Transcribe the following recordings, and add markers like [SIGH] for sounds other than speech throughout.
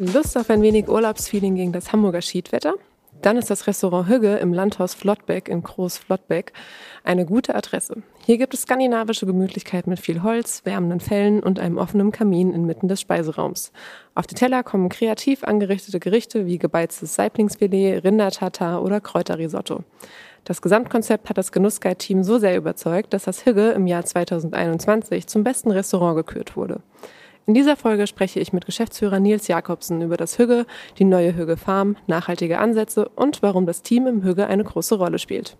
Lust auf ein wenig Urlaubsfeeling gegen das Hamburger Schiedwetter? Dann ist das Restaurant Hügge im Landhaus Flottbeck in Groß Flottbeck eine gute Adresse. Hier gibt es skandinavische Gemütlichkeit mit viel Holz, wärmenden Fellen und einem offenen Kamin inmitten des Speiseraums. Auf die Teller kommen kreativ angerichtete Gerichte wie gebeiztes Saiblingsfilet, Rindertatar oder Kräuterrisotto. Das Gesamtkonzept hat das Genussguide-Team so sehr überzeugt, dass das Hügge im Jahr 2021 zum besten Restaurant gekürt wurde. In dieser Folge spreche ich mit Geschäftsführer Nils Jakobsen über das Hügge, die neue Hügge Farm, nachhaltige Ansätze und warum das Team im Hügge eine große Rolle spielt.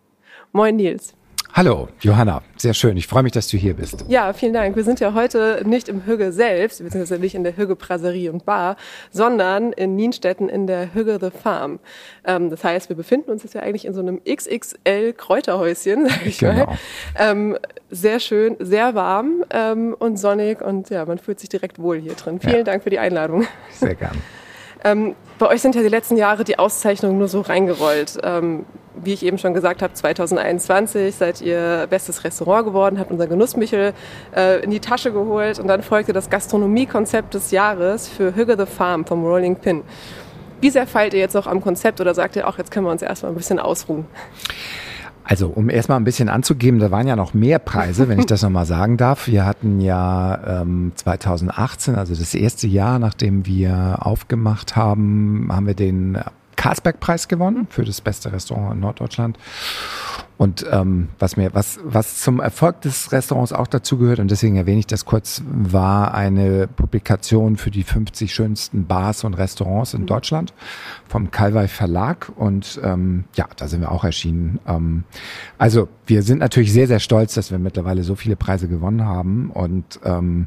Moin Nils. Hallo, Johanna. Sehr schön. Ich freue mich, dass du hier bist. Ja, vielen Dank. Wir sind ja heute nicht im Hügge selbst, beziehungsweise nicht in der Hügge Brasserie und Bar, sondern in Nienstetten in der Hügge The Farm. Ähm, das heißt, wir befinden uns jetzt ja eigentlich in so einem XXL Kräuterhäuschen, sag ich genau. mal. Ähm, sehr schön, sehr warm ähm, und sonnig und ja, man fühlt sich direkt wohl hier drin. Vielen ja. Dank für die Einladung. Sehr gern. [LAUGHS] Ähm, bei euch sind ja die letzten Jahre die Auszeichnungen nur so reingerollt. Ähm, wie ich eben schon gesagt habe, 2021 seid ihr bestes Restaurant geworden, habt unser Genussmichel äh, in die Tasche geholt und dann folgte das Gastronomiekonzept des Jahres für Hügge the Farm vom Rolling Pin. Wie sehr feilt ihr jetzt noch am Konzept oder sagt ihr auch, jetzt können wir uns erstmal ein bisschen ausruhen? Also, um erstmal ein bisschen anzugeben, da waren ja noch mehr Preise, wenn ich das nochmal sagen darf. Wir hatten ja ähm, 2018, also das erste Jahr, nachdem wir aufgemacht haben, haben wir den Karlsberg-Preis gewonnen für das beste Restaurant in Norddeutschland. Und ähm, was mir, was, was zum Erfolg des Restaurants auch dazugehört, und deswegen erwähne ich das kurz, war eine Publikation für die 50 schönsten Bars und Restaurants in. Deutschland vom Calvai Verlag. Und ähm, ja, da sind wir auch erschienen. Ähm, also wir sind natürlich sehr, sehr stolz, dass wir mittlerweile so viele Preise gewonnen haben. Und ähm,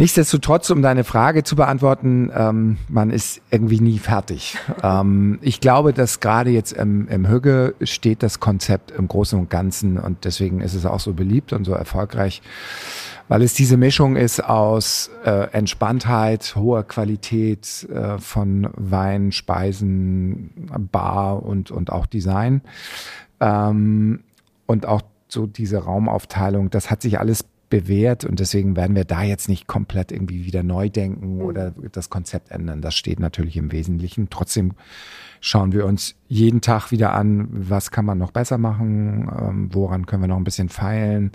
Nichtsdestotrotz, um deine Frage zu beantworten, ähm, man ist irgendwie nie fertig. [LAUGHS] ähm, ich glaube, dass gerade jetzt im, im Hügge steht das Konzept im Großen und Ganzen und deswegen ist es auch so beliebt und so erfolgreich, weil es diese Mischung ist aus äh, Entspanntheit, hoher Qualität äh, von Wein, Speisen, Bar und, und auch Design. Ähm, und auch so diese Raumaufteilung, das hat sich alles bewährt und deswegen werden wir da jetzt nicht komplett irgendwie wieder neu denken mhm. oder das Konzept ändern. Das steht natürlich im Wesentlichen. Trotzdem schauen wir uns jeden Tag wieder an, was kann man noch besser machen, ähm, woran können wir noch ein bisschen feilen.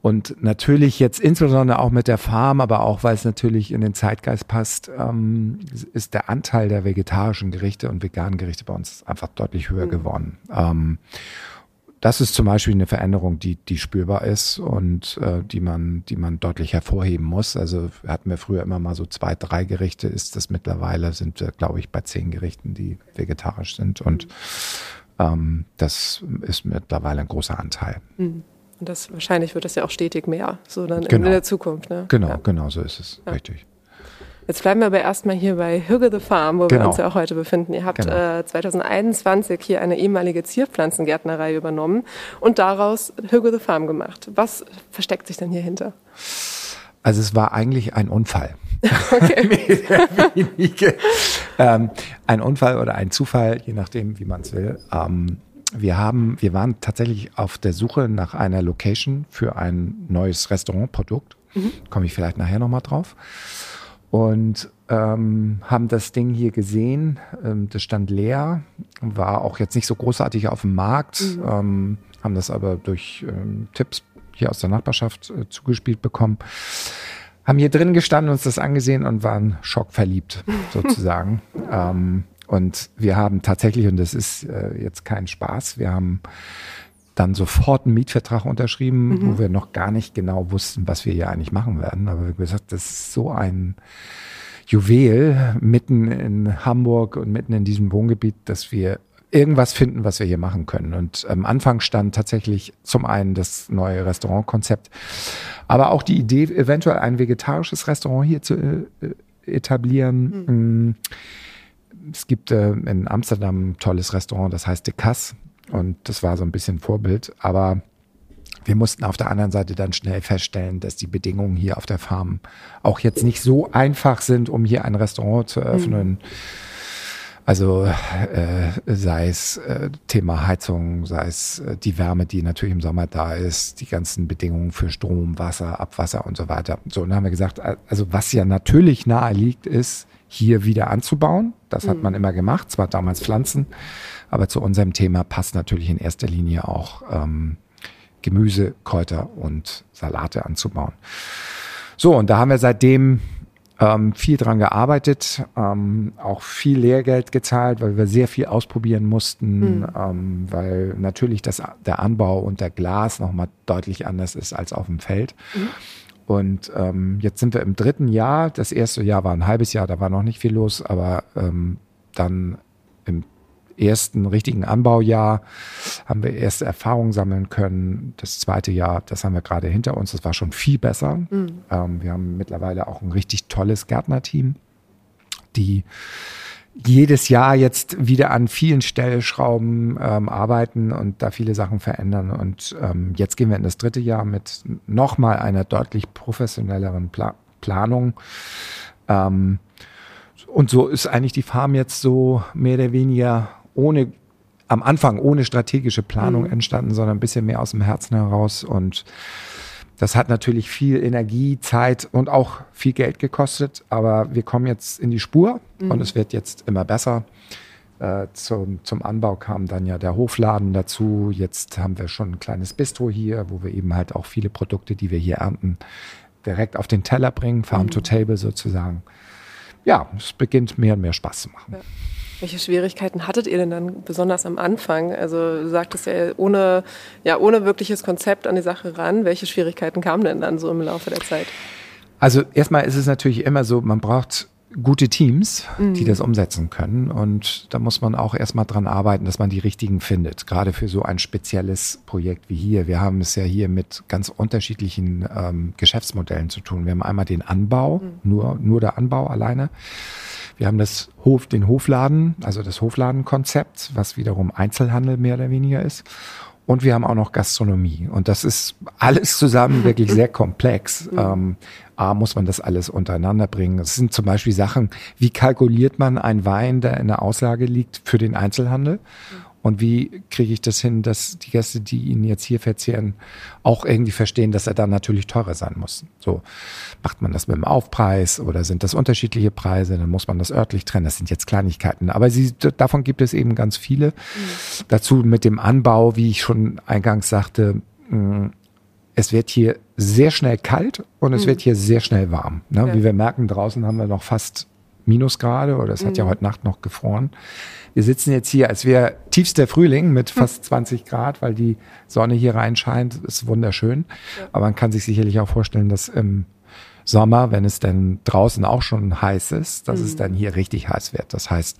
Und natürlich jetzt insbesondere auch mit der Farm, aber auch weil es natürlich in den Zeitgeist passt, ähm, ist der Anteil der vegetarischen Gerichte und veganen Gerichte bei uns einfach deutlich höher mhm. geworden. Ähm, das ist zum Beispiel eine Veränderung, die, die spürbar ist und äh, die man, die man deutlich hervorheben muss. Also hatten wir früher immer mal so zwei, drei Gerichte, ist das mittlerweile, sind wir, glaube ich, bei zehn Gerichten, die vegetarisch sind. Und ähm, das ist mittlerweile ein großer Anteil. Mhm. Und das wahrscheinlich wird das ja auch stetig mehr, so dann genau. in der Zukunft. Ne? Genau, ja. genau so ist es, ja. richtig. Jetzt bleiben wir aber erstmal hier bei Hügge the Farm, wo genau. wir uns ja auch heute befinden. Ihr habt genau. äh, 2021 hier eine ehemalige Zierpflanzengärtnerei übernommen und daraus Hügge the Farm gemacht. Was versteckt sich denn hier hinter? Also es war eigentlich ein Unfall. [LAUGHS] Okay. [LAUGHS] ähm, ein Unfall oder ein Zufall, je nachdem, wie man es will. Ähm, wir haben, wir waren tatsächlich auf der Suche nach einer Location für ein neues Restaurantprodukt. Mhm. Komme ich vielleicht nachher nochmal drauf und ähm, haben das Ding hier gesehen. Ähm, das stand leer, war auch jetzt nicht so großartig auf dem Markt, mhm. ähm, haben das aber durch ähm, Tipps hier aus der Nachbarschaft äh, zugespielt bekommen. Haben hier drin gestanden, uns das angesehen und waren schockverliebt [LAUGHS] sozusagen. ähm, Und wir haben tatsächlich, und das ist äh, jetzt kein Spaß, wir haben dann sofort einen Mietvertrag unterschrieben, mhm. wo wir noch gar nicht genau wussten, was wir hier eigentlich machen werden. Aber wir haben gesagt, das ist so ein Juwel mitten in Hamburg und mitten in diesem Wohngebiet, dass wir irgendwas finden, was wir hier machen können. Und am Anfang stand tatsächlich zum einen das neue Restaurantkonzept, aber auch die Idee, eventuell ein vegetarisches Restaurant hier zu äh, etablieren. Mhm. Es gibt äh, in Amsterdam ein tolles Restaurant, das heißt De Cass. Und das war so ein bisschen Vorbild. Aber wir mussten auf der anderen Seite dann schnell feststellen, dass die Bedingungen hier auf der Farm auch jetzt nicht so einfach sind, um hier ein Restaurant zu eröffnen. Mhm. Also äh, sei es äh, Thema Heizung, sei es äh, die Wärme, die natürlich im Sommer da ist, die ganzen Bedingungen für Strom, Wasser, Abwasser und so weiter. So, und dann haben wir gesagt, also was ja natürlich nahe liegt, ist, hier wieder anzubauen. Das hat mhm. man immer gemacht, zwar damals Pflanzen, aber zu unserem Thema passt natürlich in erster Linie auch ähm, Gemüse, Kräuter und Salate anzubauen. So, und da haben wir seitdem ähm, viel dran gearbeitet, ähm, auch viel Lehrgeld gezahlt, weil wir sehr viel ausprobieren mussten, mhm. ähm, weil natürlich das, der Anbau unter Glas nochmal deutlich anders ist als auf dem Feld. Mhm. Und ähm, jetzt sind wir im dritten Jahr. Das erste Jahr war ein halbes Jahr, da war noch nicht viel los, aber ähm, dann im ersten richtigen Anbaujahr haben wir erste Erfahrungen sammeln können. Das zweite Jahr, das haben wir gerade hinter uns, das war schon viel besser. Mhm. Ähm, wir haben mittlerweile auch ein richtig tolles Gärtnerteam, die jedes Jahr jetzt wieder an vielen Stellschrauben ähm, arbeiten und da viele Sachen verändern. Und ähm, jetzt gehen wir in das dritte Jahr mit nochmal einer deutlich professionelleren Pla Planung. Ähm, und so ist eigentlich die Farm jetzt so mehr oder weniger ohne am Anfang ohne strategische Planung mhm. entstanden, sondern ein bisschen mehr aus dem Herzen heraus. Und das hat natürlich viel Energie, Zeit und auch viel Geld gekostet. Aber wir kommen jetzt in die Spur mhm. und es wird jetzt immer besser. Äh, zum, zum Anbau kam dann ja der Hofladen dazu. Jetzt haben wir schon ein kleines Bistro hier, wo wir eben halt auch viele Produkte, die wir hier ernten, direkt auf den Teller bringen, Farm mhm. to Table sozusagen. Ja, es beginnt mehr und mehr Spaß zu machen. Ja. Welche Schwierigkeiten hattet ihr denn dann besonders am Anfang? Also du sagtest ja ohne, ja, ohne wirkliches Konzept an die Sache ran. Welche Schwierigkeiten kamen denn dann so im Laufe der Zeit? Also erstmal ist es natürlich immer so, man braucht gute Teams, mhm. die das umsetzen können. Und da muss man auch erstmal dran arbeiten, dass man die richtigen findet. Gerade für so ein spezielles Projekt wie hier. Wir haben es ja hier mit ganz unterschiedlichen ähm, Geschäftsmodellen zu tun. Wir haben einmal den Anbau, mhm. nur, nur der Anbau alleine. Wir haben das Hof, den Hofladen, also das Hofladenkonzept, was wiederum Einzelhandel mehr oder weniger ist. Und wir haben auch noch Gastronomie. Und das ist alles zusammen wirklich sehr komplex. [LAUGHS] Mhm. Ähm, A, muss man das alles untereinander bringen. Es sind zum Beispiel Sachen, wie kalkuliert man einen Wein, der in der Auslage liegt, für den Einzelhandel? Und wie kriege ich das hin, dass die Gäste, die ihn jetzt hier verzehren, auch irgendwie verstehen, dass er dann natürlich teurer sein muss? So macht man das mit dem Aufpreis oder sind das unterschiedliche Preise? Dann muss man das örtlich trennen. Das sind jetzt Kleinigkeiten. Aber sie, davon gibt es eben ganz viele. Mhm. Dazu mit dem Anbau, wie ich schon eingangs sagte, mm, es wird hier sehr schnell kalt und es mhm. wird hier sehr schnell warm. Ne? Ja. Wie wir merken, draußen haben wir noch fast Minusgrade oder es mhm. hat ja mhm. heute Nacht noch gefroren. Wir sitzen jetzt hier, als wäre tiefster Frühling mit hm. fast 20 Grad, weil die Sonne hier reinscheint. Ist wunderschön. Ja. Aber man kann sich sicherlich auch vorstellen, dass im Sommer, wenn es denn draußen auch schon heiß ist, dass mhm. es dann hier richtig heiß wird. Das heißt,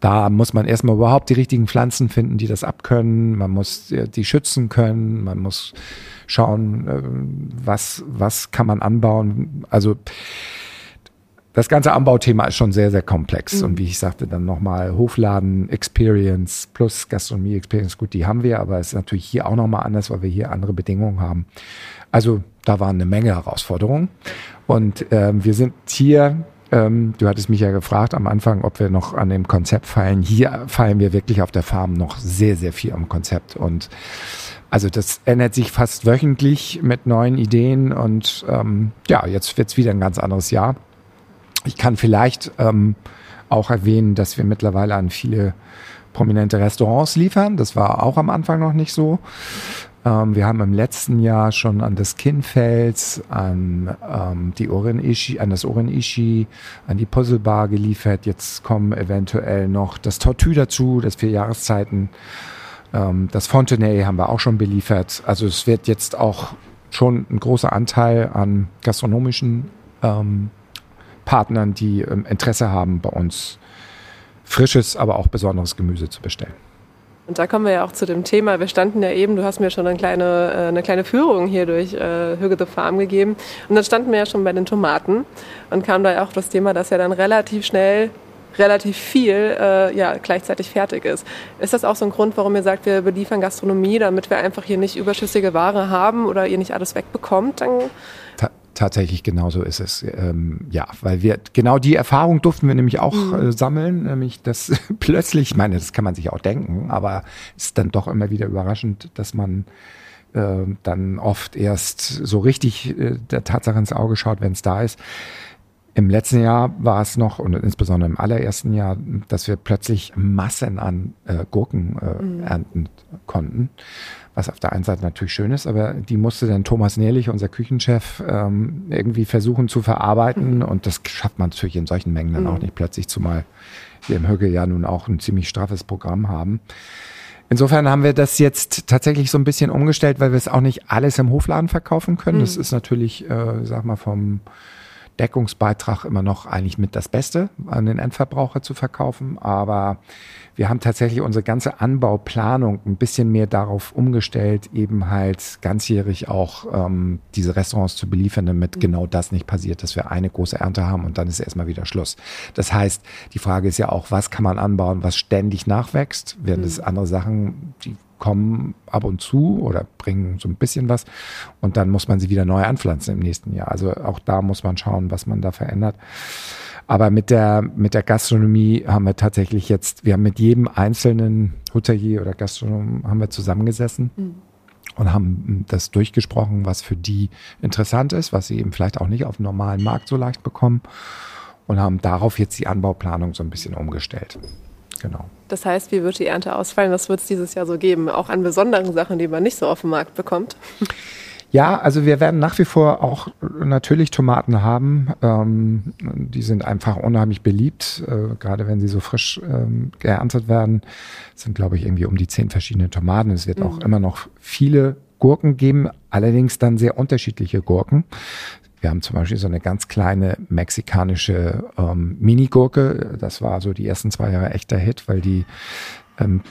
da muss man erstmal überhaupt die richtigen Pflanzen finden, die das abkönnen. Man muss die schützen können. Man muss schauen, äh, was, was kann man anbauen. Also, das ganze Anbauthema ist schon sehr, sehr komplex. Mhm. Und wie ich sagte, dann nochmal Hofladen Experience plus Gastronomie Experience. Gut, die haben wir, aber es ist natürlich hier auch nochmal anders, weil wir hier andere Bedingungen haben. Also da waren eine Menge Herausforderungen. Und ähm, wir sind hier, ähm, du hattest mich ja gefragt am Anfang, ob wir noch an dem Konzept feilen. Hier feilen wir wirklich auf der Farm noch sehr, sehr viel am Konzept. Und also das ändert sich fast wöchentlich mit neuen Ideen. Und ähm, ja, jetzt wird's wieder ein ganz anderes Jahr. Ich kann vielleicht ähm, auch erwähnen, dass wir mittlerweile an viele prominente Restaurants liefern. Das war auch am Anfang noch nicht so. Ähm, wir haben im letzten Jahr schon an das Kinnfels, an ähm, die Oren-Ishi, an das Oren-Ishi, an die Puzzlebar geliefert. Jetzt kommen eventuell noch das Tortue dazu, das vier Jahreszeiten. Ähm, das Fontenay haben wir auch schon beliefert. Also es wird jetzt auch schon ein großer Anteil an gastronomischen ähm, Partnern, die ähm, Interesse haben, bei uns frisches, aber auch besonderes Gemüse zu bestellen. Und da kommen wir ja auch zu dem Thema. Wir standen ja eben, du hast mir schon eine kleine, äh, eine kleine Führung hier durch äh, Hüge the Farm gegeben. Und dann standen wir ja schon bei den Tomaten und kam da ja auch das Thema, dass ja dann relativ schnell relativ viel äh, ja, gleichzeitig fertig ist. Ist das auch so ein Grund, warum ihr sagt, wir beliefern Gastronomie, damit wir einfach hier nicht überschüssige Ware haben oder ihr nicht alles wegbekommt? Dann tatsächlich genauso ist es. Ähm, ja, weil wir genau die Erfahrung durften wir nämlich auch mhm. äh, sammeln, nämlich dass [LAUGHS] plötzlich, ich meine, das kann man sich auch denken, aber es ist dann doch immer wieder überraschend, dass man äh, dann oft erst so richtig äh, der Tatsache ins Auge schaut, wenn es da ist. Im letzten Jahr war es noch, und insbesondere im allerersten Jahr, dass wir plötzlich Massen an äh, Gurken äh, mhm. ernten konnten was auf der einen Seite natürlich schön ist, aber die musste dann Thomas Nährlich, unser Küchenchef, ähm, irgendwie versuchen zu verarbeiten mhm. und das schafft man natürlich in solchen Mengen dann mhm. auch nicht plötzlich, zumal wir im Höge ja nun auch ein ziemlich straffes Programm haben. Insofern haben wir das jetzt tatsächlich so ein bisschen umgestellt, weil wir es auch nicht alles im Hofladen verkaufen können. Mhm. Das ist natürlich, äh, sag mal, vom Deckungsbeitrag immer noch eigentlich mit das Beste an den Endverbraucher zu verkaufen. Aber wir haben tatsächlich unsere ganze Anbauplanung ein bisschen mehr darauf umgestellt, eben halt ganzjährig auch ähm, diese Restaurants zu beliefern, damit genau das nicht passiert, dass wir eine große Ernte haben und dann ist erstmal wieder Schluss. Das heißt, die Frage ist ja auch, was kann man anbauen, was ständig nachwächst, während es mhm. andere Sachen, die kommen ab und zu oder bringen so ein bisschen was und dann muss man sie wieder neu anpflanzen im nächsten Jahr. Also auch da muss man schauen, was man da verändert. Aber mit der, mit der Gastronomie haben wir tatsächlich jetzt, wir haben mit jedem einzelnen Hotelier oder Gastronom haben wir zusammengesessen. Mhm und haben das durchgesprochen, was für die interessant ist, was sie eben vielleicht auch nicht auf dem normalen Markt so leicht bekommen und haben darauf jetzt die Anbauplanung so ein bisschen umgestellt. Genau. Das heißt, wie wird die Ernte ausfallen? Was wird es dieses Jahr so geben? Auch an besonderen Sachen, die man nicht so auf dem Markt bekommt? Ja, also wir werden nach wie vor auch natürlich Tomaten haben. Ähm, die sind einfach unheimlich beliebt, äh, gerade wenn sie so frisch ähm, geerntet werden. Es sind, glaube ich, irgendwie um die zehn verschiedene Tomaten. Es wird mhm. auch immer noch viele Gurken geben, allerdings dann sehr unterschiedliche Gurken. Wir haben zum Beispiel so eine ganz kleine mexikanische ähm, Mini-Gurke. Das war so die ersten zwei Jahre echter Hit, weil die ähm,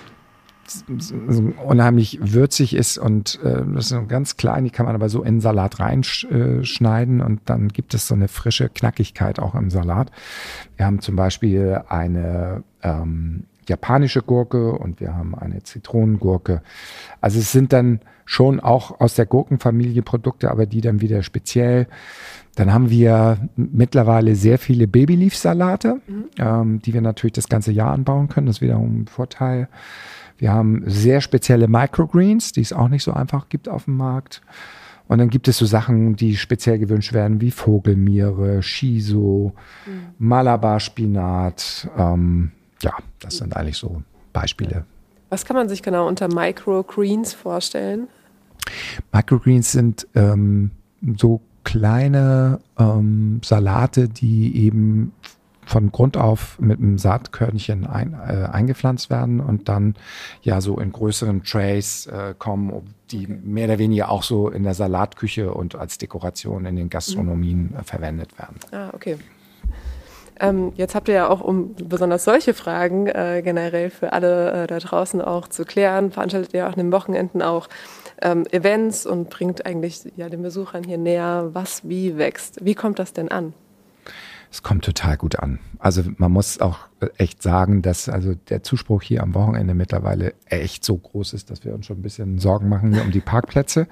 unheimlich würzig ist und äh, das ist so ganz klein, die kann man aber so in Salat reinschneiden und dann gibt es so eine frische Knackigkeit auch im Salat. Wir haben zum Beispiel eine ähm, japanische Gurke und wir haben eine Zitronengurke. Also es sind dann schon auch aus der Gurkenfamilie Produkte, aber die dann wieder speziell. Dann haben wir mittlerweile sehr viele Babyleaf-Salate, mhm. ähm, die wir natürlich das ganze Jahr anbauen können. Das ist wiederum ein Vorteil. Wir haben sehr spezielle Microgreens, die es auch nicht so einfach gibt auf dem Markt. Und dann gibt es so Sachen, die speziell gewünscht werden, wie Vogelmiere, Shiso, mhm. Malabar-Spinat. Ähm, ja, das sind eigentlich so Beispiele. Was kann man sich genau unter Microgreens vorstellen? Microgreens sind ähm, so kleine ähm, Salate, die eben von Grund auf mit einem Saatkörnchen ein, äh, eingepflanzt werden und dann ja so in größeren Trays äh, kommen, die mehr oder weniger auch so in der Salatküche und als Dekoration in den Gastronomien äh, verwendet werden. Ah, okay. Ähm, jetzt habt ihr ja auch, um besonders solche Fragen äh, generell für alle äh, da draußen auch zu klären, veranstaltet ihr auch an den Wochenenden auch ähm, Events und bringt eigentlich ja, den Besuchern hier näher, was wie wächst. Wie kommt das denn an? Es kommt total gut an. Also man muss auch echt sagen, dass also der Zuspruch hier am Wochenende mittlerweile echt so groß ist, dass wir uns schon ein bisschen Sorgen machen um die Parkplätze.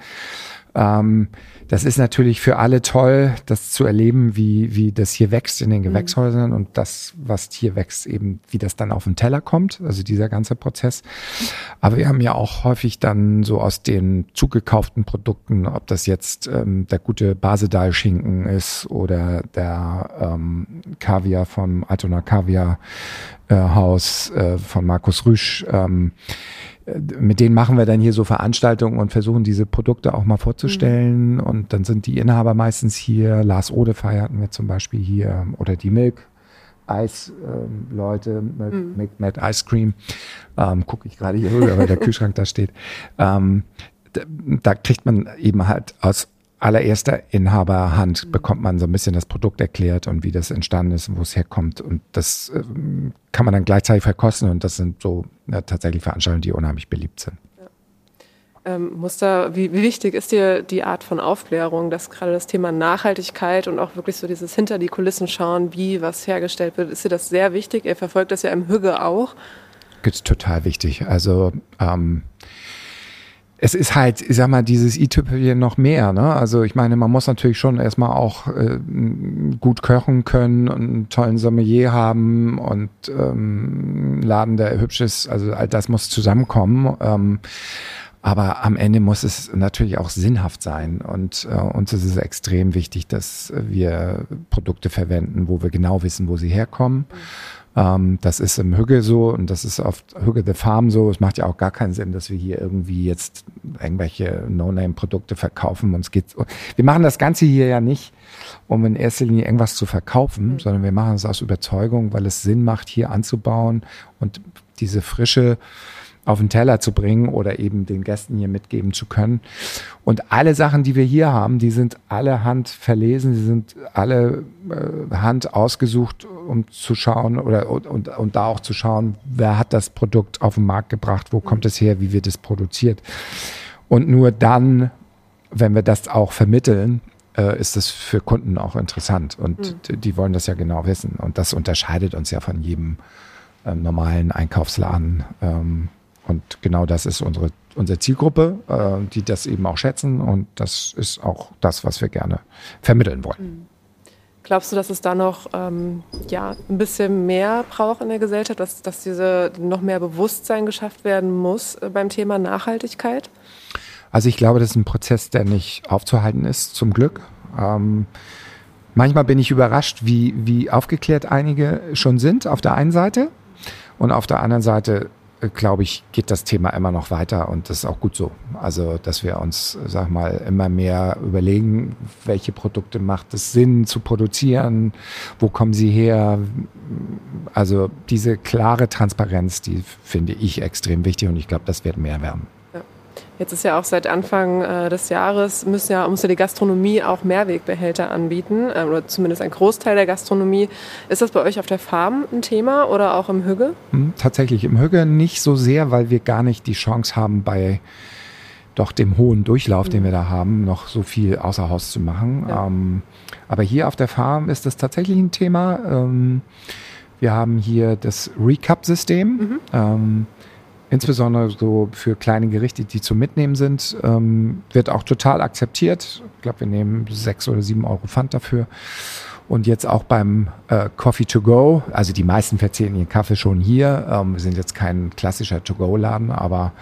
Ähm, das ist natürlich für alle toll, das zu erleben, wie, wie das hier wächst in den mhm. Gewächshäusern und das, was hier wächst, eben, wie das dann auf den Teller kommt, also dieser ganze Prozess. Aber wir haben ja auch häufig dann so aus den zugekauften Produkten, ob das jetzt ähm, der gute Basedal-Schinken ist oder der ähm, Kaviar vom Altona Kaviar äh, Haus äh, von Markus Rüsch, ähm, mit denen machen wir dann hier so Veranstaltungen und versuchen diese Produkte auch mal vorzustellen. Mhm. Und dann sind die Inhaber meistens hier. Lars Ode feierten wir zum Beispiel hier oder die Milk. Eis-Leute, ähm, mhm. Mad Ice Cream, ähm, gucke ich gerade hier rüber, weil der [LAUGHS] Kühlschrank da steht. Ähm, da, da kriegt man eben halt aus allererster Inhaberhand mhm. bekommt man so ein bisschen das Produkt erklärt und wie das entstanden ist und wo es herkommt. Und das ähm, kann man dann gleichzeitig verkosten und das sind so ja, tatsächlich Veranstaltungen, die unheimlich beliebt sind. Ähm, muss da, wie, wie, wichtig ist dir die Art von Aufklärung, dass gerade das Thema Nachhaltigkeit und auch wirklich so dieses hinter die Kulissen schauen, wie was hergestellt wird, ist dir das sehr wichtig? Ihr verfolgt das ja im Hügge auch. Ist total wichtig. Also ähm, es ist halt, ich sag mal, dieses i-Tüpfelchen noch mehr. Ne? Also ich meine, man muss natürlich schon erstmal auch äh, gut kochen können und einen tollen Sommelier haben und ähm, Laden, der hübsch ist. Also all das muss zusammenkommen. Ähm, aber am Ende muss es natürlich auch sinnhaft sein. Und äh, uns ist es extrem wichtig, dass wir Produkte verwenden, wo wir genau wissen, wo sie herkommen. Mhm ähm, das ist im Hügge so und das ist auf Hügge the Farm so. Es macht ja auch gar keinen Sinn, dass wir hier irgendwie jetzt irgendwelche No-Name-Produkte verkaufen. Uns geht's, wir machen das Ganze hier ja nicht, um in erster Linie irgendwas zu verkaufen, mhm. sondern wir machen es aus Überzeugung, weil es Sinn macht, hier anzubauen und diese frische auf den Teller zu bringen oder eben den Gästen hier mitgeben zu können. Und alle Sachen, die wir hier haben, die sind alle Hand verlesen, die sind alle äh, Hand ausgesucht, um zu schauen oder und, und, und da auch zu schauen, wer hat das Produkt auf den Markt gebracht, wo kommt es her, wie wird es produziert. Und nur dann, wenn wir das auch vermitteln, äh, ist es für Kunden auch interessant. Und mhm. die, wollen das ja genau wissen. Und das unterscheidet uns ja von jedem äh, normalen Einkaufsladen. Ähm, und genau das ist unsere, unsere Zielgruppe, äh, die das eben auch schätzen. Und das ist auch das, was wir gerne vermitteln wollen. Mhm. Glaubst du, dass es da noch ähm, ja, ein bisschen mehr braucht in der Gesellschaft, dass, dass diese noch mehr Bewusstsein geschafft werden muss äh, beim Thema Nachhaltigkeit? Also ich glaube, das ist ein Prozess, der nicht aufzuhalten ist, zum Glück. Ähm, manchmal bin ich überrascht, wie, wie aufgeklärt einige schon sind auf der einen Seite. Und auf der anderen Seite glaube ich, geht das Thema immer noch weiter und das ist auch gut so. Also, dass wir uns, sag mal, immer mehr überlegen, welche Produkte macht es Sinn zu produzieren, wo kommen sie her. Also diese klare Transparenz, die finde ich extrem wichtig und ich glaube, das wird mehr werden. Jetzt ist ja auch seit Anfang äh, des Jahres müssen ja, muss ja die Gastronomie auch Mehrwegbehälter anbieten, äh, oder zumindest ein Großteil der Gastronomie. Ist das bei euch auf der Farm ein Thema oder auch im Hügge? Hm, tatsächlich im Hügge nicht so sehr, weil wir gar nicht die Chance haben, bei doch dem hohen Durchlauf, mhm. den wir da haben, noch so viel außer Haus zu machen. Ja. Ähm, aber hier auf der Farm ist das tatsächlich ein Thema. Ähm, wir haben hier das Recap-System. Mhm. Ähm, insbesondere so für kleine Gerichte, die zum Mitnehmen sind, ähm, wird auch total akzeptiert. Ich glaube, wir nehmen sechs oder sieben Euro Pfand dafür. Und jetzt auch beim äh, Coffee to go, also die meisten verzehren ihren Kaffee schon hier. Ähm, wir sind jetzt kein klassischer To-Go-Laden, aber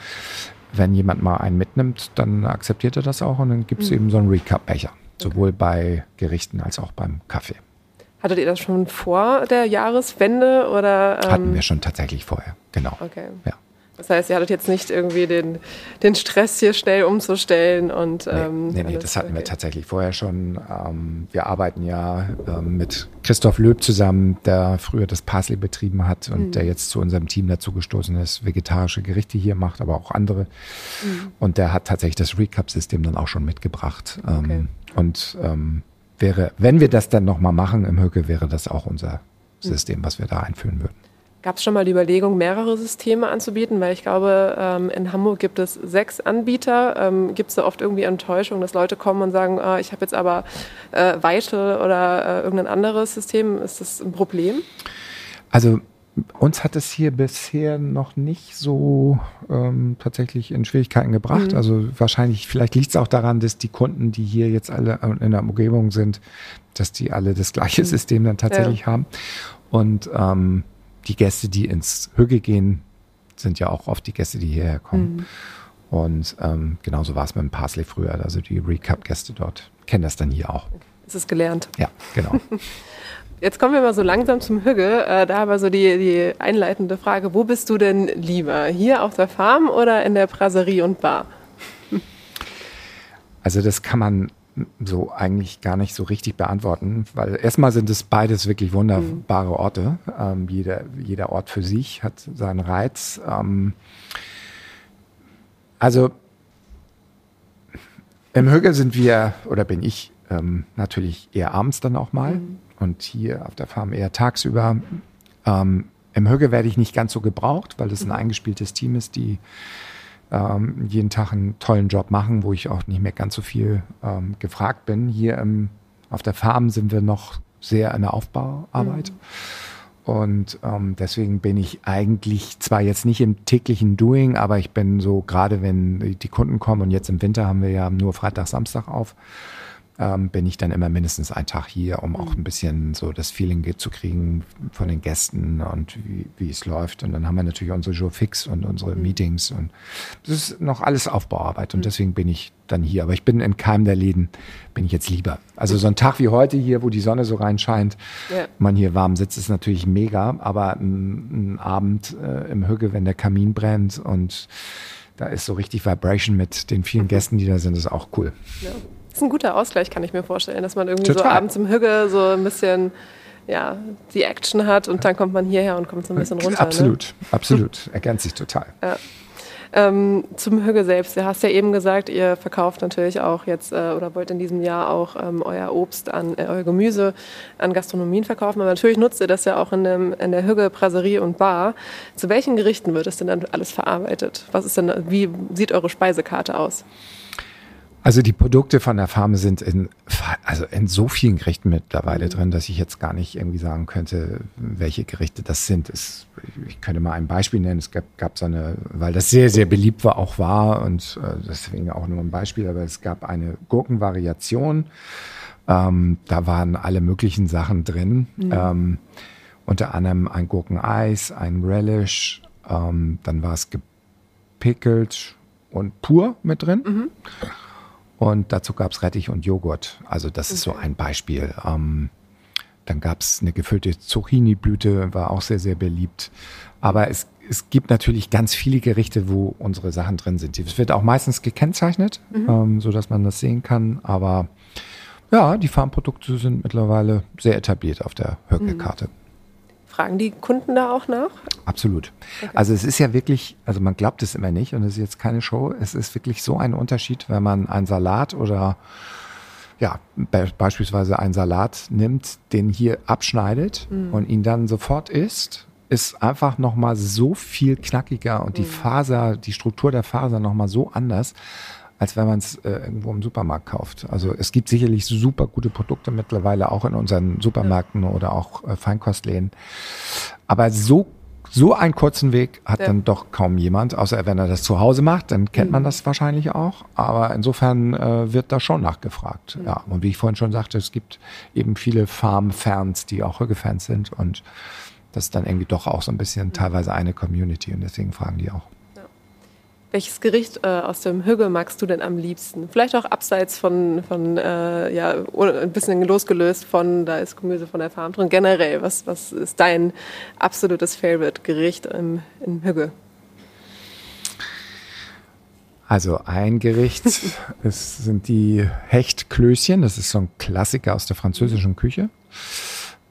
wenn jemand mal einen mitnimmt, dann akzeptiert er das auch und dann gibt es mhm. eben so einen Recap-Becher, sowohl okay. bei Gerichten als auch beim Kaffee. Hattet ihr das schon vor der Jahreswende oder? Ähm Hatten wir schon tatsächlich vorher, genau. Okay. Ja. Das heißt, ihr hattet jetzt nicht irgendwie den, den Stress, hier schnell umzustellen und. Ähm, nee, nee, nee das hatten okay. wir tatsächlich vorher schon. Ähm, wir arbeiten ja ähm, mit Christoph Löb zusammen, der früher das Parsley betrieben hat und mhm. der jetzt zu unserem Team dazu gestoßen ist, vegetarische Gerichte hier macht, aber auch andere. Mhm. Und der hat tatsächlich das Recap-System dann auch schon mitgebracht. Ähm, okay. Und ähm, wäre, wenn wir das dann nochmal machen im Höcke, wäre das auch unser mhm. System, was wir da einführen würden. Gab es schon mal die Überlegung, mehrere Systeme anzubieten? Weil ich glaube, ähm, in Hamburg gibt es sechs Anbieter. Ähm, gibt es da oft irgendwie Enttäuschung, dass Leute kommen und sagen, ah, ich habe jetzt aber äh, Weite oder äh, irgendein anderes System? Ist das ein Problem? Also uns hat es hier bisher noch nicht so ähm, tatsächlich in Schwierigkeiten gebracht. Mhm. Also wahrscheinlich, vielleicht liegt es auch daran, dass die Kunden, die hier jetzt alle in der Umgebung sind, dass die alle das gleiche mhm. System dann tatsächlich ja. haben. Und ähm, die Gäste, die ins Hügge gehen, sind ja auch oft die Gäste, die hierher kommen. Mhm. Und ähm, genauso war es mit dem Parsley früher. Also die Recap-Gäste dort kennen das dann hier auch. Es ist gelernt. Ja, genau. [LAUGHS] Jetzt kommen wir mal so langsam zum Hügge. Äh, da aber so die, die einleitende Frage, wo bist du denn lieber? Hier auf der Farm oder in der Brasserie und Bar? Also das kann man so eigentlich gar nicht so richtig beantworten, weil erstmal sind es beides wirklich wunderbare mhm. Orte. Ähm, jeder, jeder Ort für sich hat seinen Reiz. Ähm, also im Hügel sind wir, oder bin ich ähm, natürlich eher abends dann auch mal mhm. und hier auf der Farm eher tagsüber. Ähm, Im Hügel werde ich nicht ganz so gebraucht, weil es ein mhm. eingespieltes Team ist, die ähm, jeden Tag einen tollen Job machen, wo ich auch nicht mehr ganz so viel ähm, gefragt bin. Hier im, auf der Farm sind wir noch sehr in der Aufbauarbeit. Mhm. Und ähm, deswegen bin ich eigentlich zwar jetzt nicht im täglichen Doing, aber ich bin so, gerade wenn die Kunden kommen und jetzt im Winter haben wir ja nur Freitag, Samstag auf, ähm, bin ich dann immer mindestens einen Tag hier, um auch mhm. ein bisschen so das Feeling zu kriegen von den Gästen und wie, wie es läuft. Und dann haben wir natürlich unsere Jour fix und unsere mhm. Meetings und das ist noch alles Aufbauarbeit und mhm. deswegen bin ich dann hier. Aber ich bin in keinem der Läden, bin ich jetzt lieber. Also so ein Tag wie heute hier, wo die Sonne so reinscheint, ja. man hier warm sitzt, ist natürlich mega. Aber ein, ein Abend äh, im Hügge, wenn der Kamin brennt und da ist so richtig Vibration mit den vielen Gästen, die da sind, ist auch cool. Ja. Das ist ein guter Ausgleich, kann ich mir vorstellen, dass man irgendwie Total. so abends im Hügge so ein bisschen ja, die Action hat und dann kommt man hierher und kommt so ein bisschen runter. Absolut, ne? absolut. Ergänzt sich total. Ja. Ähm, zum Hügge selbst. Du hast ja eben gesagt, ihr verkauft natürlich auch jetzt äh, oder wollt in diesem Jahr auch ähm, euer Obst an, äh, euer Gemüse an Gastronomien verkaufen. Aber natürlich nutzt ihr das ja auch in, dem, in der Hügge Brasserie und Bar. Zu welchen Gerichten wird es denn dann alles verarbeitet? Was ist denn, wie sieht eure Speisekarte aus? Also die Produkte von der Farm sind in, also in so vielen Gerichten mittlerweile mhm. drin, dass ich jetzt gar nicht irgendwie sagen könnte, welche Gerichte das sind. Es, ich könnte mal ein Beispiel nennen. Es gab, gab so eine, weil das sehr, sehr beliebt war, auch war und äh, deswegen auch nur ein Beispiel, aber es gab eine Gurkenvariation. Ähm, da waren alle möglichen Sachen drin. Mhm. Ähm, unter anderem ein Gurkeneis, ein Relish, ähm, dann war es gepickelt und pur mit drin. Mhm. Und dazu gab es Rettich und Joghurt. Also das okay. ist so ein Beispiel. Ähm, dann gab es eine gefüllte Zucchini-Blüte, war auch sehr, sehr beliebt. Aber es, es gibt natürlich ganz viele Gerichte, wo unsere Sachen drin sind. Es wird auch meistens gekennzeichnet, mhm. ähm, so dass man das sehen kann. Aber ja, die Farmprodukte sind mittlerweile sehr etabliert auf der Höcke-Karte. Mhm. Fragen die Kunden da auch nach? Absolut. Okay. Also es ist ja wirklich, also man glaubt es immer nicht und es ist jetzt keine Show. Es ist wirklich so ein Unterschied, wenn man einen Salat oder ja, be beispielsweise einen Salat nimmt, den hier abschneidet mhm. und ihn dann sofort isst, ist einfach nochmal so viel knackiger und mhm. die Faser, die Struktur der Faser nochmal so anders als wenn man es äh, irgendwo im Supermarkt kauft. Also es gibt sicherlich super gute Produkte mittlerweile auch in unseren Supermärkten ja. oder auch äh, Feinkostläden. Aber so so einen kurzen Weg hat ja. dann doch kaum jemand, außer wenn er das zu Hause macht, dann kennt mhm. man das wahrscheinlich auch. Aber insofern äh, wird da schon nachgefragt. Mhm. Ja, und wie ich vorhin schon sagte, es gibt eben viele Farm-Fans, die auch Hügge-Fans sind und das ist dann irgendwie doch auch so ein bisschen teilweise eine Community und deswegen fragen die auch. Welches Gericht äh, aus dem Hügel magst du denn am liebsten? Vielleicht auch abseits von, von äh, ja, ein bisschen losgelöst von, da ist Gemüse von der Farm drin. Generell, was, was ist dein absolutes Favorite-Gericht im, im Hügel? Also ein Gericht [LAUGHS] es sind die Hechtklößchen. Das ist so ein Klassiker aus der französischen Küche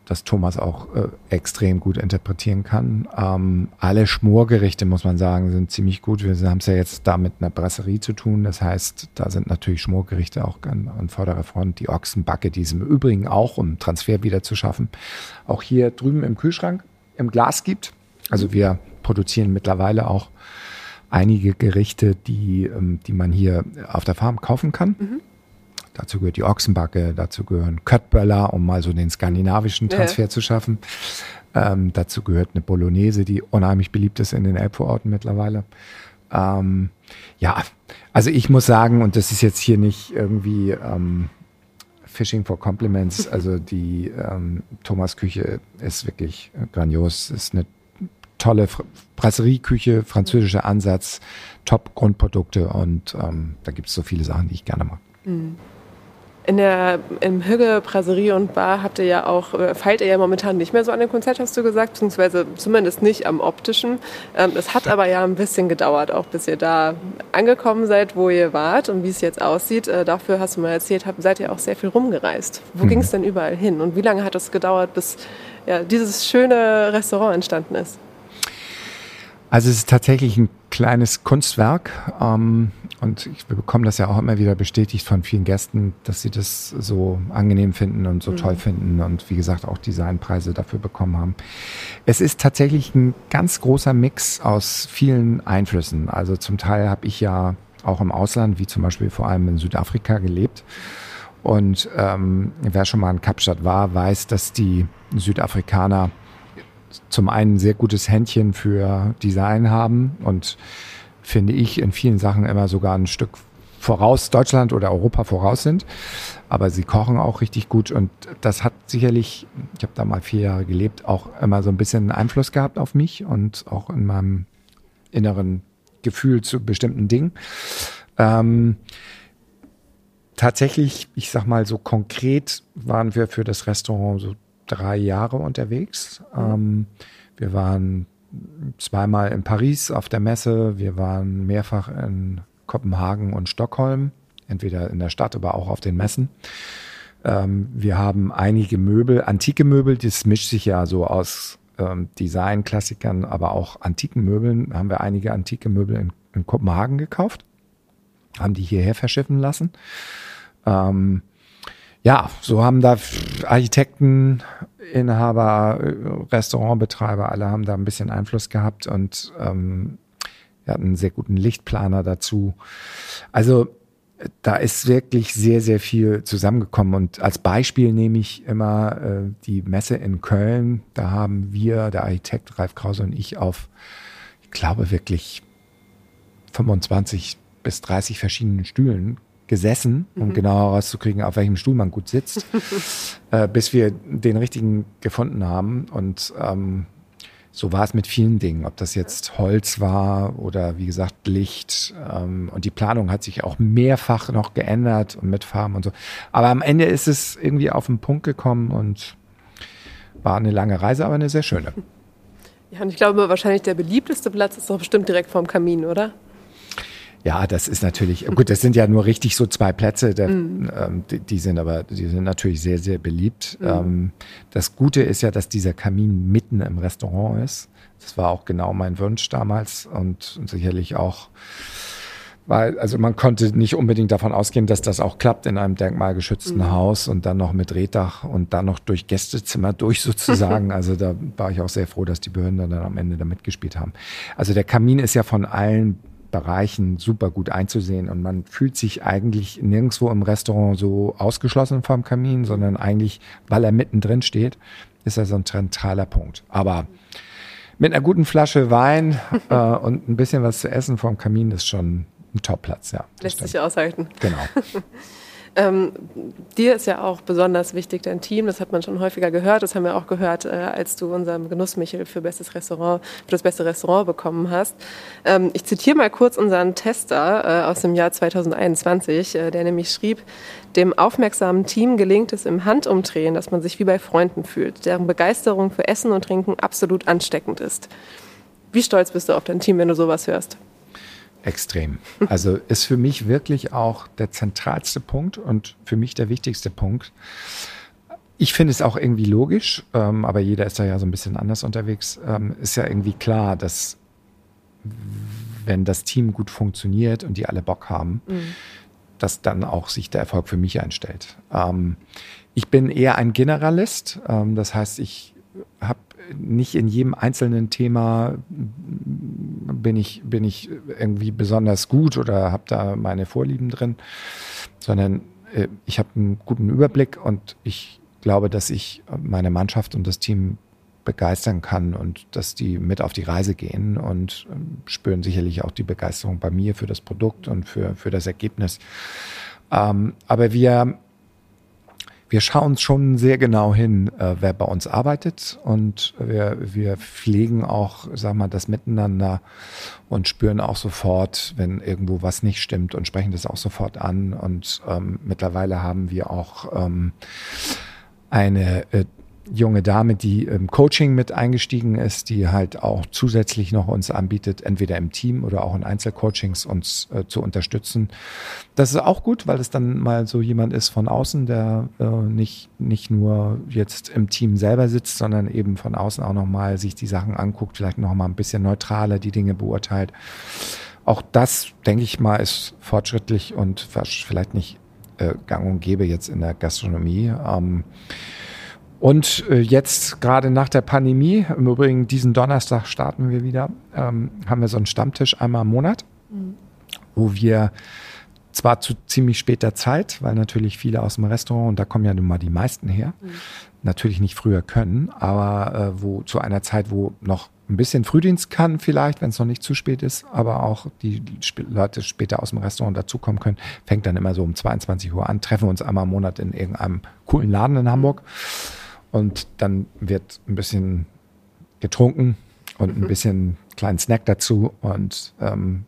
das Thomas auch äh, extrem gut interpretieren kann. Ähm, alle Schmorgerichte, muss man sagen, sind ziemlich gut. Wir haben es ja jetzt da mit einer Brasserie zu tun. Das heißt, da sind natürlich Schmorgerichte auch an, an vorderer Front. Die Ochsenbacke, die es im Übrigen auch, um Transfer wieder zu schaffen, auch hier drüben im Kühlschrank im Glas gibt. Also wir produzieren mittlerweile auch einige Gerichte, die, ähm, die man hier auf der Farm kaufen kann. Mhm. Dazu gehört die Ochsenbacke, dazu gehören Köttböller, um mal so den skandinavischen Transfer ja. zu schaffen. Ähm, dazu gehört eine Bolognese, die unheimlich beliebt ist in den Elbvororten mittlerweile. Ähm, ja, also ich muss sagen, und das ist jetzt hier nicht irgendwie ähm, Fishing for Compliments, [LAUGHS] also die ähm, Thomas Küche ist wirklich grandios, ist eine tolle Brasserieküche, französischer Ansatz, Top-Grundprodukte und ähm, da gibt es so viele Sachen, die ich gerne mag. Mhm. In der im Hügge Brasserie und Bar habt ihr ja auch, äh, feilt ihr ja momentan nicht mehr so an dem Konzert, hast du gesagt, beziehungsweise zumindest nicht am optischen. Ähm, es hat aber ja ein bisschen gedauert, auch bis ihr da angekommen seid, wo ihr wart und wie es jetzt aussieht. Äh, dafür hast du mal erzählt, habt, seid ihr auch sehr viel rumgereist. Wo mhm. ging es denn überall hin und wie lange hat es gedauert, bis ja, dieses schöne Restaurant entstanden ist? Also es ist tatsächlich ein kleines Kunstwerk ähm, und ich bekomme das ja auch immer wieder bestätigt von vielen Gästen, dass sie das so angenehm finden und so mhm. toll finden und wie gesagt auch Designpreise dafür bekommen haben. Es ist tatsächlich ein ganz großer Mix aus vielen Einflüssen. Also zum Teil habe ich ja auch im Ausland, wie zum Beispiel vor allem in Südafrika gelebt. Und ähm, wer schon mal in Kapstadt war, weiß, dass die Südafrikaner zum einen sehr gutes Händchen für Design haben und finde ich in vielen Sachen immer sogar ein Stück voraus Deutschland oder Europa voraus sind. Aber sie kochen auch richtig gut und das hat sicherlich, ich habe da mal vier Jahre gelebt, auch immer so ein bisschen Einfluss gehabt auf mich und auch in meinem inneren Gefühl zu bestimmten Dingen. Ähm, tatsächlich, ich sag mal so konkret, waren wir für das Restaurant so drei Jahre unterwegs. Ähm, wir waren zweimal in Paris auf der Messe, wir waren mehrfach in Kopenhagen und Stockholm, entweder in der Stadt, aber auch auf den Messen. Ähm, wir haben einige Möbel, antike Möbel, das mischt sich ja so aus ähm, Design-Klassikern, aber auch antiken Möbeln. Haben wir einige antike Möbel in, in Kopenhagen gekauft, haben die hierher verschiffen lassen. Ähm, ja, so haben da Architekten, Inhaber, Restaurantbetreiber, alle haben da ein bisschen Einfluss gehabt und ähm, wir hatten einen sehr guten Lichtplaner dazu. Also da ist wirklich sehr, sehr viel zusammengekommen. Und als Beispiel nehme ich immer äh, die Messe in Köln. Da haben wir, der Architekt Ralf Krause und ich, auf, ich glaube, wirklich 25 bis 30 verschiedenen Stühlen gesessen, um mhm. genau herauszukriegen, auf welchem Stuhl man gut sitzt, [LAUGHS] äh, bis wir den richtigen gefunden haben. Und ähm, so war es mit vielen Dingen, ob das jetzt Holz war oder wie gesagt Licht. Ähm, und die Planung hat sich auch mehrfach noch geändert und mit Farben und so. Aber am Ende ist es irgendwie auf den Punkt gekommen und war eine lange Reise, aber eine sehr schöne. Ja, und ich glaube, wahrscheinlich der beliebteste Platz ist doch bestimmt direkt vorm Kamin, oder? Ja, das ist natürlich, gut, das sind ja nur richtig so zwei Plätze, der, mm. ähm, die, die, sind aber, die sind natürlich sehr, sehr beliebt. Mm. Ähm, das Gute ist ja, dass dieser Kamin mitten im Restaurant ist. Das war auch genau mein Wunsch damals und, sicherlich auch, weil, also man konnte nicht unbedingt davon ausgehen, dass das auch klappt in einem denkmalgeschützten mm. Haus und dann noch mit Rehdach und dann noch durch Gästezimmer durch sozusagen. [LAUGHS] also da war ich auch sehr froh, dass die Behörden dann am Ende da mitgespielt haben. Also der Kamin ist ja von allen Bereichen super gut einzusehen und man fühlt sich eigentlich nirgendwo im Restaurant so ausgeschlossen vom Kamin, sondern eigentlich, weil er mittendrin steht, ist er so ein zentraler Punkt. Aber mit einer guten Flasche Wein [LAUGHS] äh, und ein bisschen was zu essen vom Kamin ist schon ein Topplatz, ja. Lässt sich aushalten. Genau. [LAUGHS] Ähm, dir ist ja auch besonders wichtig dein Team, das hat man schon häufiger gehört, das haben wir auch gehört, äh, als du unserem Genussmichel für bestes Restaurant, für das beste Restaurant bekommen hast. Ähm, ich zitiere mal kurz unseren Tester äh, aus dem Jahr 2021, äh, der nämlich schrieb, dem aufmerksamen Team gelingt es im Handumdrehen, dass man sich wie bei Freunden fühlt, deren Begeisterung für Essen und Trinken absolut ansteckend ist. Wie stolz bist du auf dein Team, wenn du sowas hörst? Extrem. Also ist für mich wirklich auch der zentralste Punkt und für mich der wichtigste Punkt. Ich finde es auch irgendwie logisch, ähm, aber jeder ist da ja so ein bisschen anders unterwegs. Ähm, ist ja irgendwie klar, dass wenn das Team gut funktioniert und die alle Bock haben, mhm. dass dann auch sich der Erfolg für mich einstellt. Ähm, ich bin eher ein Generalist, ähm, das heißt, ich habe nicht in jedem einzelnen Thema bin ich, bin ich irgendwie besonders gut oder habe da meine Vorlieben drin, sondern äh, ich habe einen guten Überblick und ich glaube, dass ich meine Mannschaft und das Team begeistern kann und dass die mit auf die Reise gehen und äh, spüren sicherlich auch die Begeisterung bei mir für das Produkt und für, für das Ergebnis. Ähm, aber wir wir schauen schon sehr genau hin, äh, wer bei uns arbeitet und wir, wir pflegen auch, sag mal, das Miteinander und spüren auch sofort, wenn irgendwo was nicht stimmt und sprechen das auch sofort an. Und ähm, mittlerweile haben wir auch ähm, eine äh, junge Dame, die im Coaching mit eingestiegen ist, die halt auch zusätzlich noch uns anbietet, entweder im Team oder auch in Einzelcoachings uns äh, zu unterstützen. Das ist auch gut, weil es dann mal so jemand ist von außen, der äh, nicht, nicht nur jetzt im Team selber sitzt, sondern eben von außen auch nochmal sich die Sachen anguckt, vielleicht nochmal ein bisschen neutraler die Dinge beurteilt. Auch das, denke ich mal, ist fortschrittlich und vielleicht nicht äh, gang und gäbe jetzt in der Gastronomie. Ähm, und äh, jetzt gerade nach der Pandemie, im Übrigen diesen Donnerstag starten wir wieder, ähm, haben wir so einen Stammtisch einmal im Monat, mhm. wo wir zwar zu ziemlich später Zeit, weil natürlich viele aus dem Restaurant, und da kommen ja nun mal die meisten her, mhm. natürlich nicht früher können, aber äh, wo zu einer Zeit, wo noch ein bisschen Frühdienst kann vielleicht, wenn es noch nicht zu spät ist, aber auch die Leute später aus dem Restaurant dazukommen können, fängt dann immer so um 22 Uhr an, treffen uns einmal im Monat in irgendeinem coolen Laden in Hamburg. Mhm und dann wird ein bisschen getrunken und mhm. ein bisschen kleinen Snack dazu. Und ähm,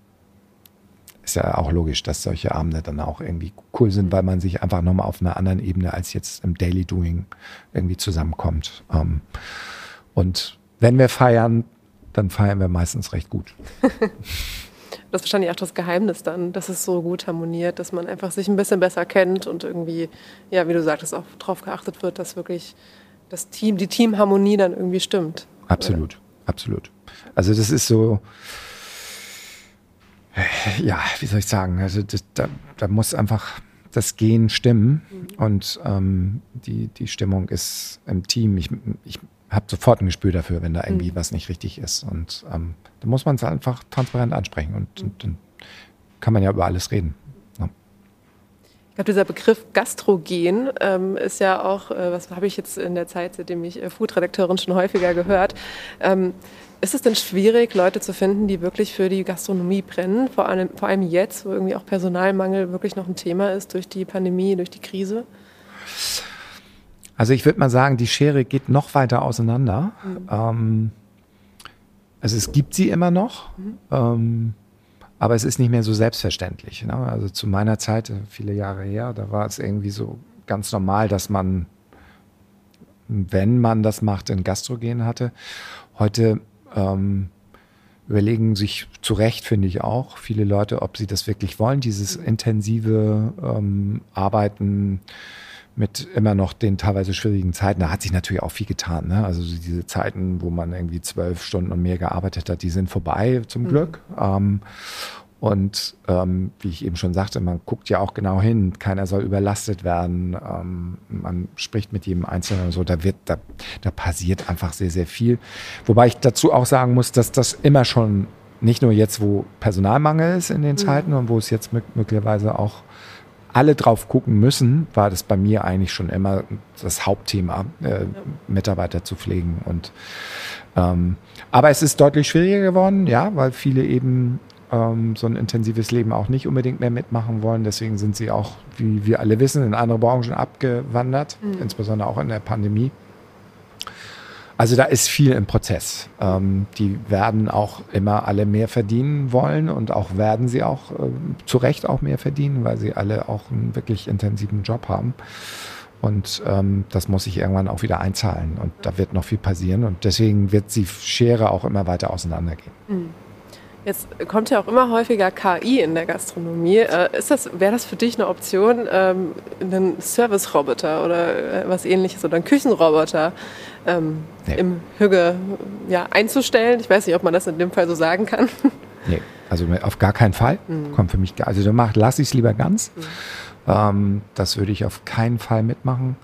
ist ja auch logisch, dass solche Abende dann auch irgendwie cool sind, weil man sich einfach nochmal auf einer anderen Ebene als jetzt im Daily Doing irgendwie zusammenkommt. Ähm, und wenn wir feiern, dann feiern wir meistens recht gut. [LAUGHS] das ist wahrscheinlich auch das Geheimnis dann, dass es so gut harmoniert, dass man einfach sich ein bisschen besser kennt und irgendwie, ja, wie du sagtest, auch darauf geachtet wird, dass wirklich das Team, die Teamharmonie dann irgendwie stimmt. Absolut, oder? absolut. Also das ist so, ja, wie soll ich sagen, also das, da, da muss einfach das Gehen stimmen mhm. und ähm, die, die Stimmung ist im Team. Ich, ich habe sofort ein Gespür dafür, wenn da irgendwie mhm. was nicht richtig ist. Und ähm, da muss man es einfach transparent ansprechen und, und dann kann man ja über alles reden. Ich glaube, dieser Begriff Gastrogen ähm, ist ja auch, äh, was habe ich jetzt in der Zeit, seitdem ich äh, Foodredakteurin schon häufiger gehört. Ähm, ist es denn schwierig, Leute zu finden, die wirklich für die Gastronomie brennen? Vor allem, vor allem jetzt, wo irgendwie auch Personalmangel wirklich noch ein Thema ist durch die Pandemie, durch die Krise? Also ich würde mal sagen, die Schere geht noch weiter auseinander. Mhm. Ähm, also es gibt sie immer noch. Mhm. Aber es ist nicht mehr so selbstverständlich. Ne? Also zu meiner Zeit, viele Jahre her, da war es irgendwie so ganz normal, dass man, wenn man das macht, ein Gastrogen hatte. Heute ähm, überlegen sich zu Recht, finde ich auch, viele Leute, ob sie das wirklich wollen, dieses intensive ähm, Arbeiten mit immer noch den teilweise schwierigen Zeiten. Da hat sich natürlich auch viel getan. Ne? Also diese Zeiten, wo man irgendwie zwölf Stunden und mehr gearbeitet hat, die sind vorbei zum mhm. Glück. Ähm, und ähm, wie ich eben schon sagte, man guckt ja auch genau hin, keiner soll überlastet werden. Ähm, man spricht mit jedem Einzelnen und so, da wird, da, da passiert einfach sehr, sehr viel. Wobei ich dazu auch sagen muss, dass das immer schon, nicht nur jetzt, wo Personalmangel ist in den mhm. Zeiten und wo es jetzt möglicherweise auch alle drauf gucken müssen, war das bei mir eigentlich schon immer das Hauptthema, äh, Mitarbeiter zu pflegen. Und ähm, aber es ist deutlich schwieriger geworden, ja, weil viele eben ähm, so ein intensives Leben auch nicht unbedingt mehr mitmachen wollen. Deswegen sind sie auch, wie wir alle wissen, in andere Branchen abgewandert, mhm. insbesondere auch in der Pandemie. Also da ist viel im Prozess. Ähm, die werden auch immer alle mehr verdienen wollen und auch werden sie auch äh, zu Recht auch mehr verdienen, weil sie alle auch einen wirklich intensiven Job haben. Und ähm, das muss sich irgendwann auch wieder einzahlen. Und da wird noch viel passieren. Und deswegen wird die Schere auch immer weiter auseinandergehen. Mhm. Jetzt kommt ja auch immer häufiger KI in der Gastronomie. Äh, das, wäre das für dich eine Option, ähm, einen Service-Roboter oder äh, was ähnliches oder einen Küchenroboter ähm, nee. im Hüge ja, einzustellen? Ich weiß nicht, ob man das in dem Fall so sagen kann. [LAUGHS] Nee, also auf gar keinen Fall. Mhm. Kommt für mich, also da mach, lass ich es lieber ganz. Mhm. Ähm, das würde ich auf keinen Fall mitmachen.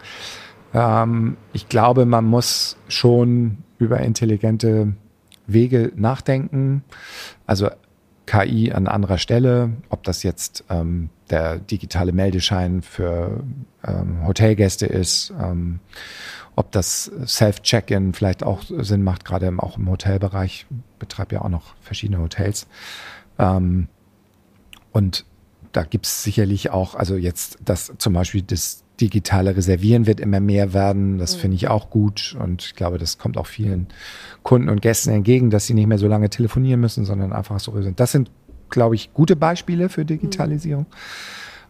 Ähm, ich glaube, man muss schon über intelligente Wege nachdenken. Also KI an anderer Stelle, ob das jetzt ähm, der digitale Meldeschein für ähm, Hotelgäste ist, ähm, ob das Self-Check-In vielleicht auch Sinn macht, gerade auch im Hotelbereich, betreibe ja auch noch verschiedene Hotels. Ähm, und da gibt es sicherlich auch, also jetzt das zum Beispiel das digitale Reservieren wird immer mehr werden. Das mhm. finde ich auch gut. Und ich glaube, das kommt auch vielen Kunden und Gästen entgegen, dass sie nicht mehr so lange telefonieren müssen, sondern einfach so sind. Das sind, glaube ich, gute Beispiele für Digitalisierung. Mhm.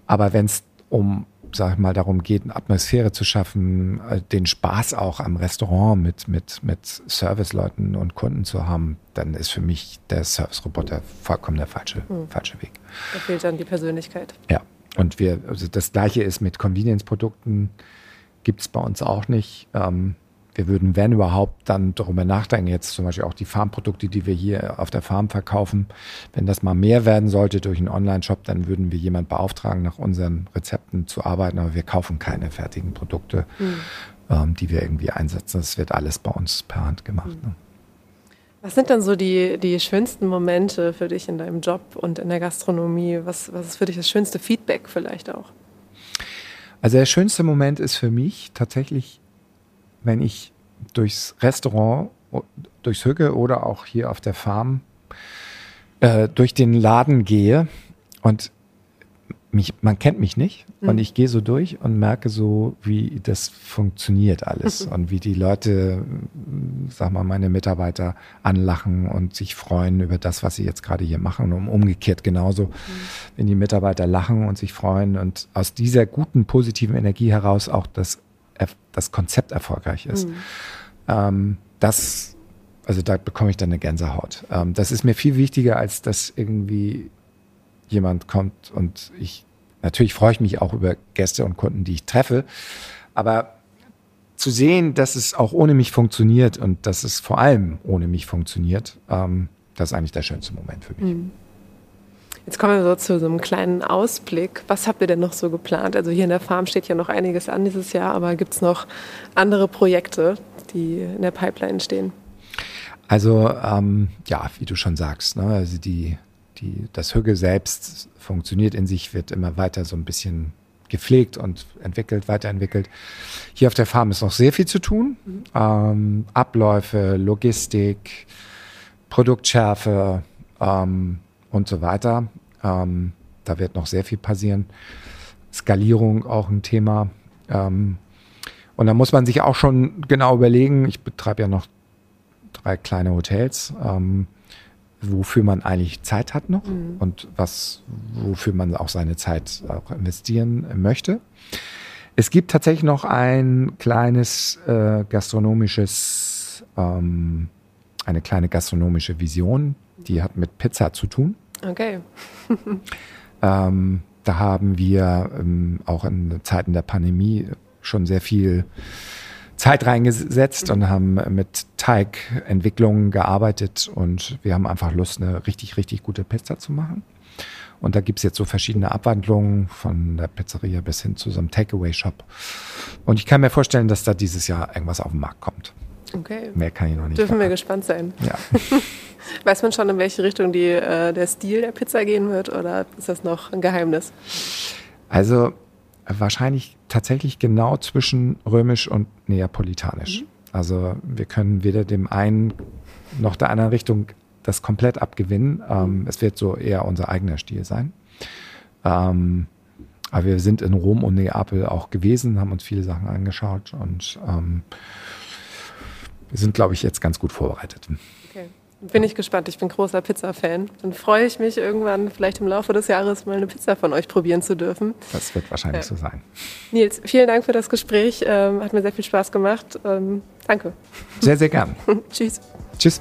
Aber wenn es um sag ich mal, darum geht, eine Atmosphäre zu schaffen, äh, den Spaß auch am Restaurant mit, mit, mit Serviceleuten und Kunden zu haben, dann ist für mich der Service-Roboter vollkommen der falsche, hm. falsche Weg. Da fehlt dann die Persönlichkeit. Ja. Und wir, also das gleiche ist mit Convenience-Produkten, gibt es bei uns auch nicht. Ähm, wir würden, wenn überhaupt, dann darüber nachdenken, jetzt zum Beispiel auch die Farmprodukte, die wir hier auf der Farm verkaufen, wenn das mal mehr werden sollte durch einen Online-Shop, dann würden wir jemand beauftragen, nach unseren Rezepten zu arbeiten, aber wir kaufen keine fertigen Produkte, mhm. ähm, die wir irgendwie einsetzen. Das wird alles bei uns per Hand gemacht. Mhm. Ne? Was sind denn so die, die schönsten Momente für dich in deinem Job und in der Gastronomie? Was, was ist für dich das schönste Feedback vielleicht auch? Also der schönste Moment ist für mich tatsächlich wenn ich durchs Restaurant, durchs Hügge oder auch hier auf der Farm äh, durch den Laden gehe und mich, man kennt mich nicht mhm. und ich gehe so durch und merke so, wie das funktioniert alles mhm. [LAUGHS] und wie die Leute, sag mal, meine Mitarbeiter anlachen und sich freuen über das, was sie jetzt gerade hier machen und umgekehrt genauso, mhm. wenn die Mitarbeiter lachen und sich freuen und aus dieser guten, positiven Energie heraus auch das das Konzept erfolgreich ist. Mhm. Ähm, das, also da bekomme ich dann eine Gänsehaut. Ähm, das ist mir viel wichtiger, als dass irgendwie jemand kommt und ich, natürlich freue ich mich auch über Gäste und Kunden, die ich treffe, aber zu sehen, dass es auch ohne mich funktioniert und dass es vor allem ohne mich funktioniert, ähm, das ist eigentlich der schönste Moment für mich. Mhm. Jetzt kommen wir so zu so einem kleinen Ausblick. Was habt ihr denn noch so geplant? Also hier in der Farm steht ja noch einiges an dieses Jahr, aber gibt es noch andere Projekte, die in der Pipeline stehen? Also ähm, ja, wie du schon sagst, ne? also die, die, das Hügel selbst funktioniert in sich, wird immer weiter so ein bisschen gepflegt und entwickelt, weiterentwickelt. Hier auf der Farm ist noch sehr viel zu tun. Mhm. Ähm, Abläufe, Logistik, Produktschärfe, ähm, und so weiter. Ähm, da wird noch sehr viel passieren. Skalierung auch ein Thema. Ähm, und da muss man sich auch schon genau überlegen, ich betreibe ja noch drei kleine Hotels, ähm, wofür man eigentlich Zeit hat noch mhm. und was, wofür man auch seine Zeit auch investieren möchte. Es gibt tatsächlich noch ein kleines äh, gastronomisches, ähm, eine kleine gastronomische Vision, die hat mit Pizza zu tun. Okay. [LAUGHS] ähm, da haben wir ähm, auch in Zeiten der Pandemie schon sehr viel Zeit reingesetzt und haben mit Teigentwicklungen gearbeitet und wir haben einfach Lust, eine richtig, richtig gute Pizza zu machen. Und da gibt es jetzt so verschiedene Abwandlungen von der Pizzeria bis hin zu so einem Takeaway-Shop. Und ich kann mir vorstellen, dass da dieses Jahr irgendwas auf den Markt kommt. Okay. Mehr kann ich noch nicht. Dürfen verraten. wir gespannt sein. Ja. [LAUGHS] Weiß man schon, in welche Richtung die, äh, der Stil der Pizza gehen wird oder ist das noch ein Geheimnis? Also wahrscheinlich tatsächlich genau zwischen römisch und neapolitanisch. Mhm. Also wir können weder dem einen noch der anderen Richtung das komplett abgewinnen. Ähm, es wird so eher unser eigener Stil sein. Ähm, aber wir sind in Rom und Neapel auch gewesen, haben uns viele Sachen angeschaut und ähm, wir sind, glaube ich, jetzt ganz gut vorbereitet. Okay. Bin ich gespannt. Ich bin großer Pizza-Fan. Dann freue ich mich irgendwann, vielleicht im Laufe des Jahres, mal eine Pizza von euch probieren zu dürfen. Das wird wahrscheinlich ja. so sein. Nils, vielen Dank für das Gespräch. Ähm, hat mir sehr viel Spaß gemacht. Ähm, danke. Sehr, sehr gern. [LAUGHS] Tschüss. Tschüss.